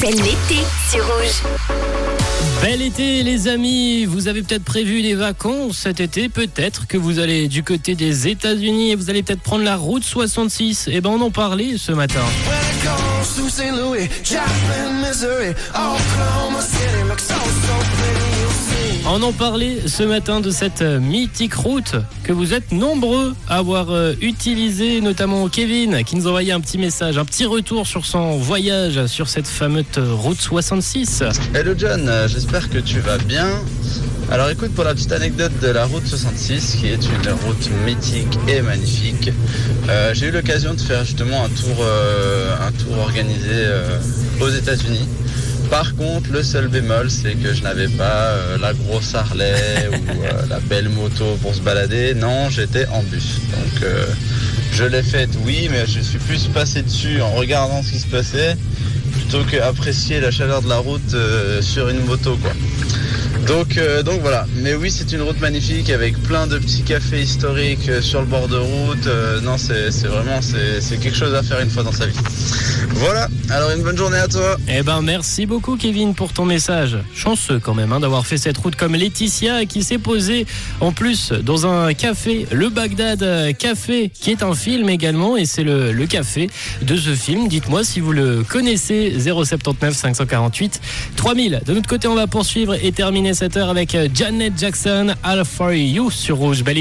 C'est l'été sur Rouge. Bel été les amis, vous avez peut-être prévu des vacances cet été, peut-être que vous allez du côté des États-Unis et vous allez peut-être prendre la route 66. Et ben on en parlait ce matin. On en parlait ce matin de cette mythique route que vous êtes nombreux à avoir euh, utilisée, notamment Kevin qui nous envoyait un petit message, un petit retour sur son voyage sur cette fameuse route 66. Hello John, euh, j'espère que tu vas bien. Alors écoute pour la petite anecdote de la route 66 qui est une route mythique et magnifique. Euh, j'ai eu l'occasion de faire justement un tour, euh, un tour organisé euh, aux États-Unis. Par contre, le seul bémol, c'est que je n'avais pas euh, la grosse Harley ou euh, la belle moto pour se balader. Non, j'étais en bus. Donc, euh, je l'ai faite, oui, mais je suis plus passé dessus en regardant ce qui se passait plutôt qu'apprécier la chaleur de la route euh, sur une moto, quoi. Donc, euh, donc voilà. Mais oui, c'est une route magnifique avec plein de petits cafés historiques sur le bord de route. Euh, non, c'est vraiment c'est quelque chose à faire une fois dans sa vie. Voilà. Alors une bonne journée à toi. Eh ben merci beaucoup Kevin pour ton message. Chanceux quand même hein, d'avoir fait cette route comme Laetitia qui s'est posée en plus dans un café, le Bagdad Café, qui est un film également et c'est le, café de ce film. Dites-moi si vous le connaissez 079 548 3000. De notre côté on va poursuivre et terminer cette heure avec Janet Jackson, All for You sur Rouge. Belle.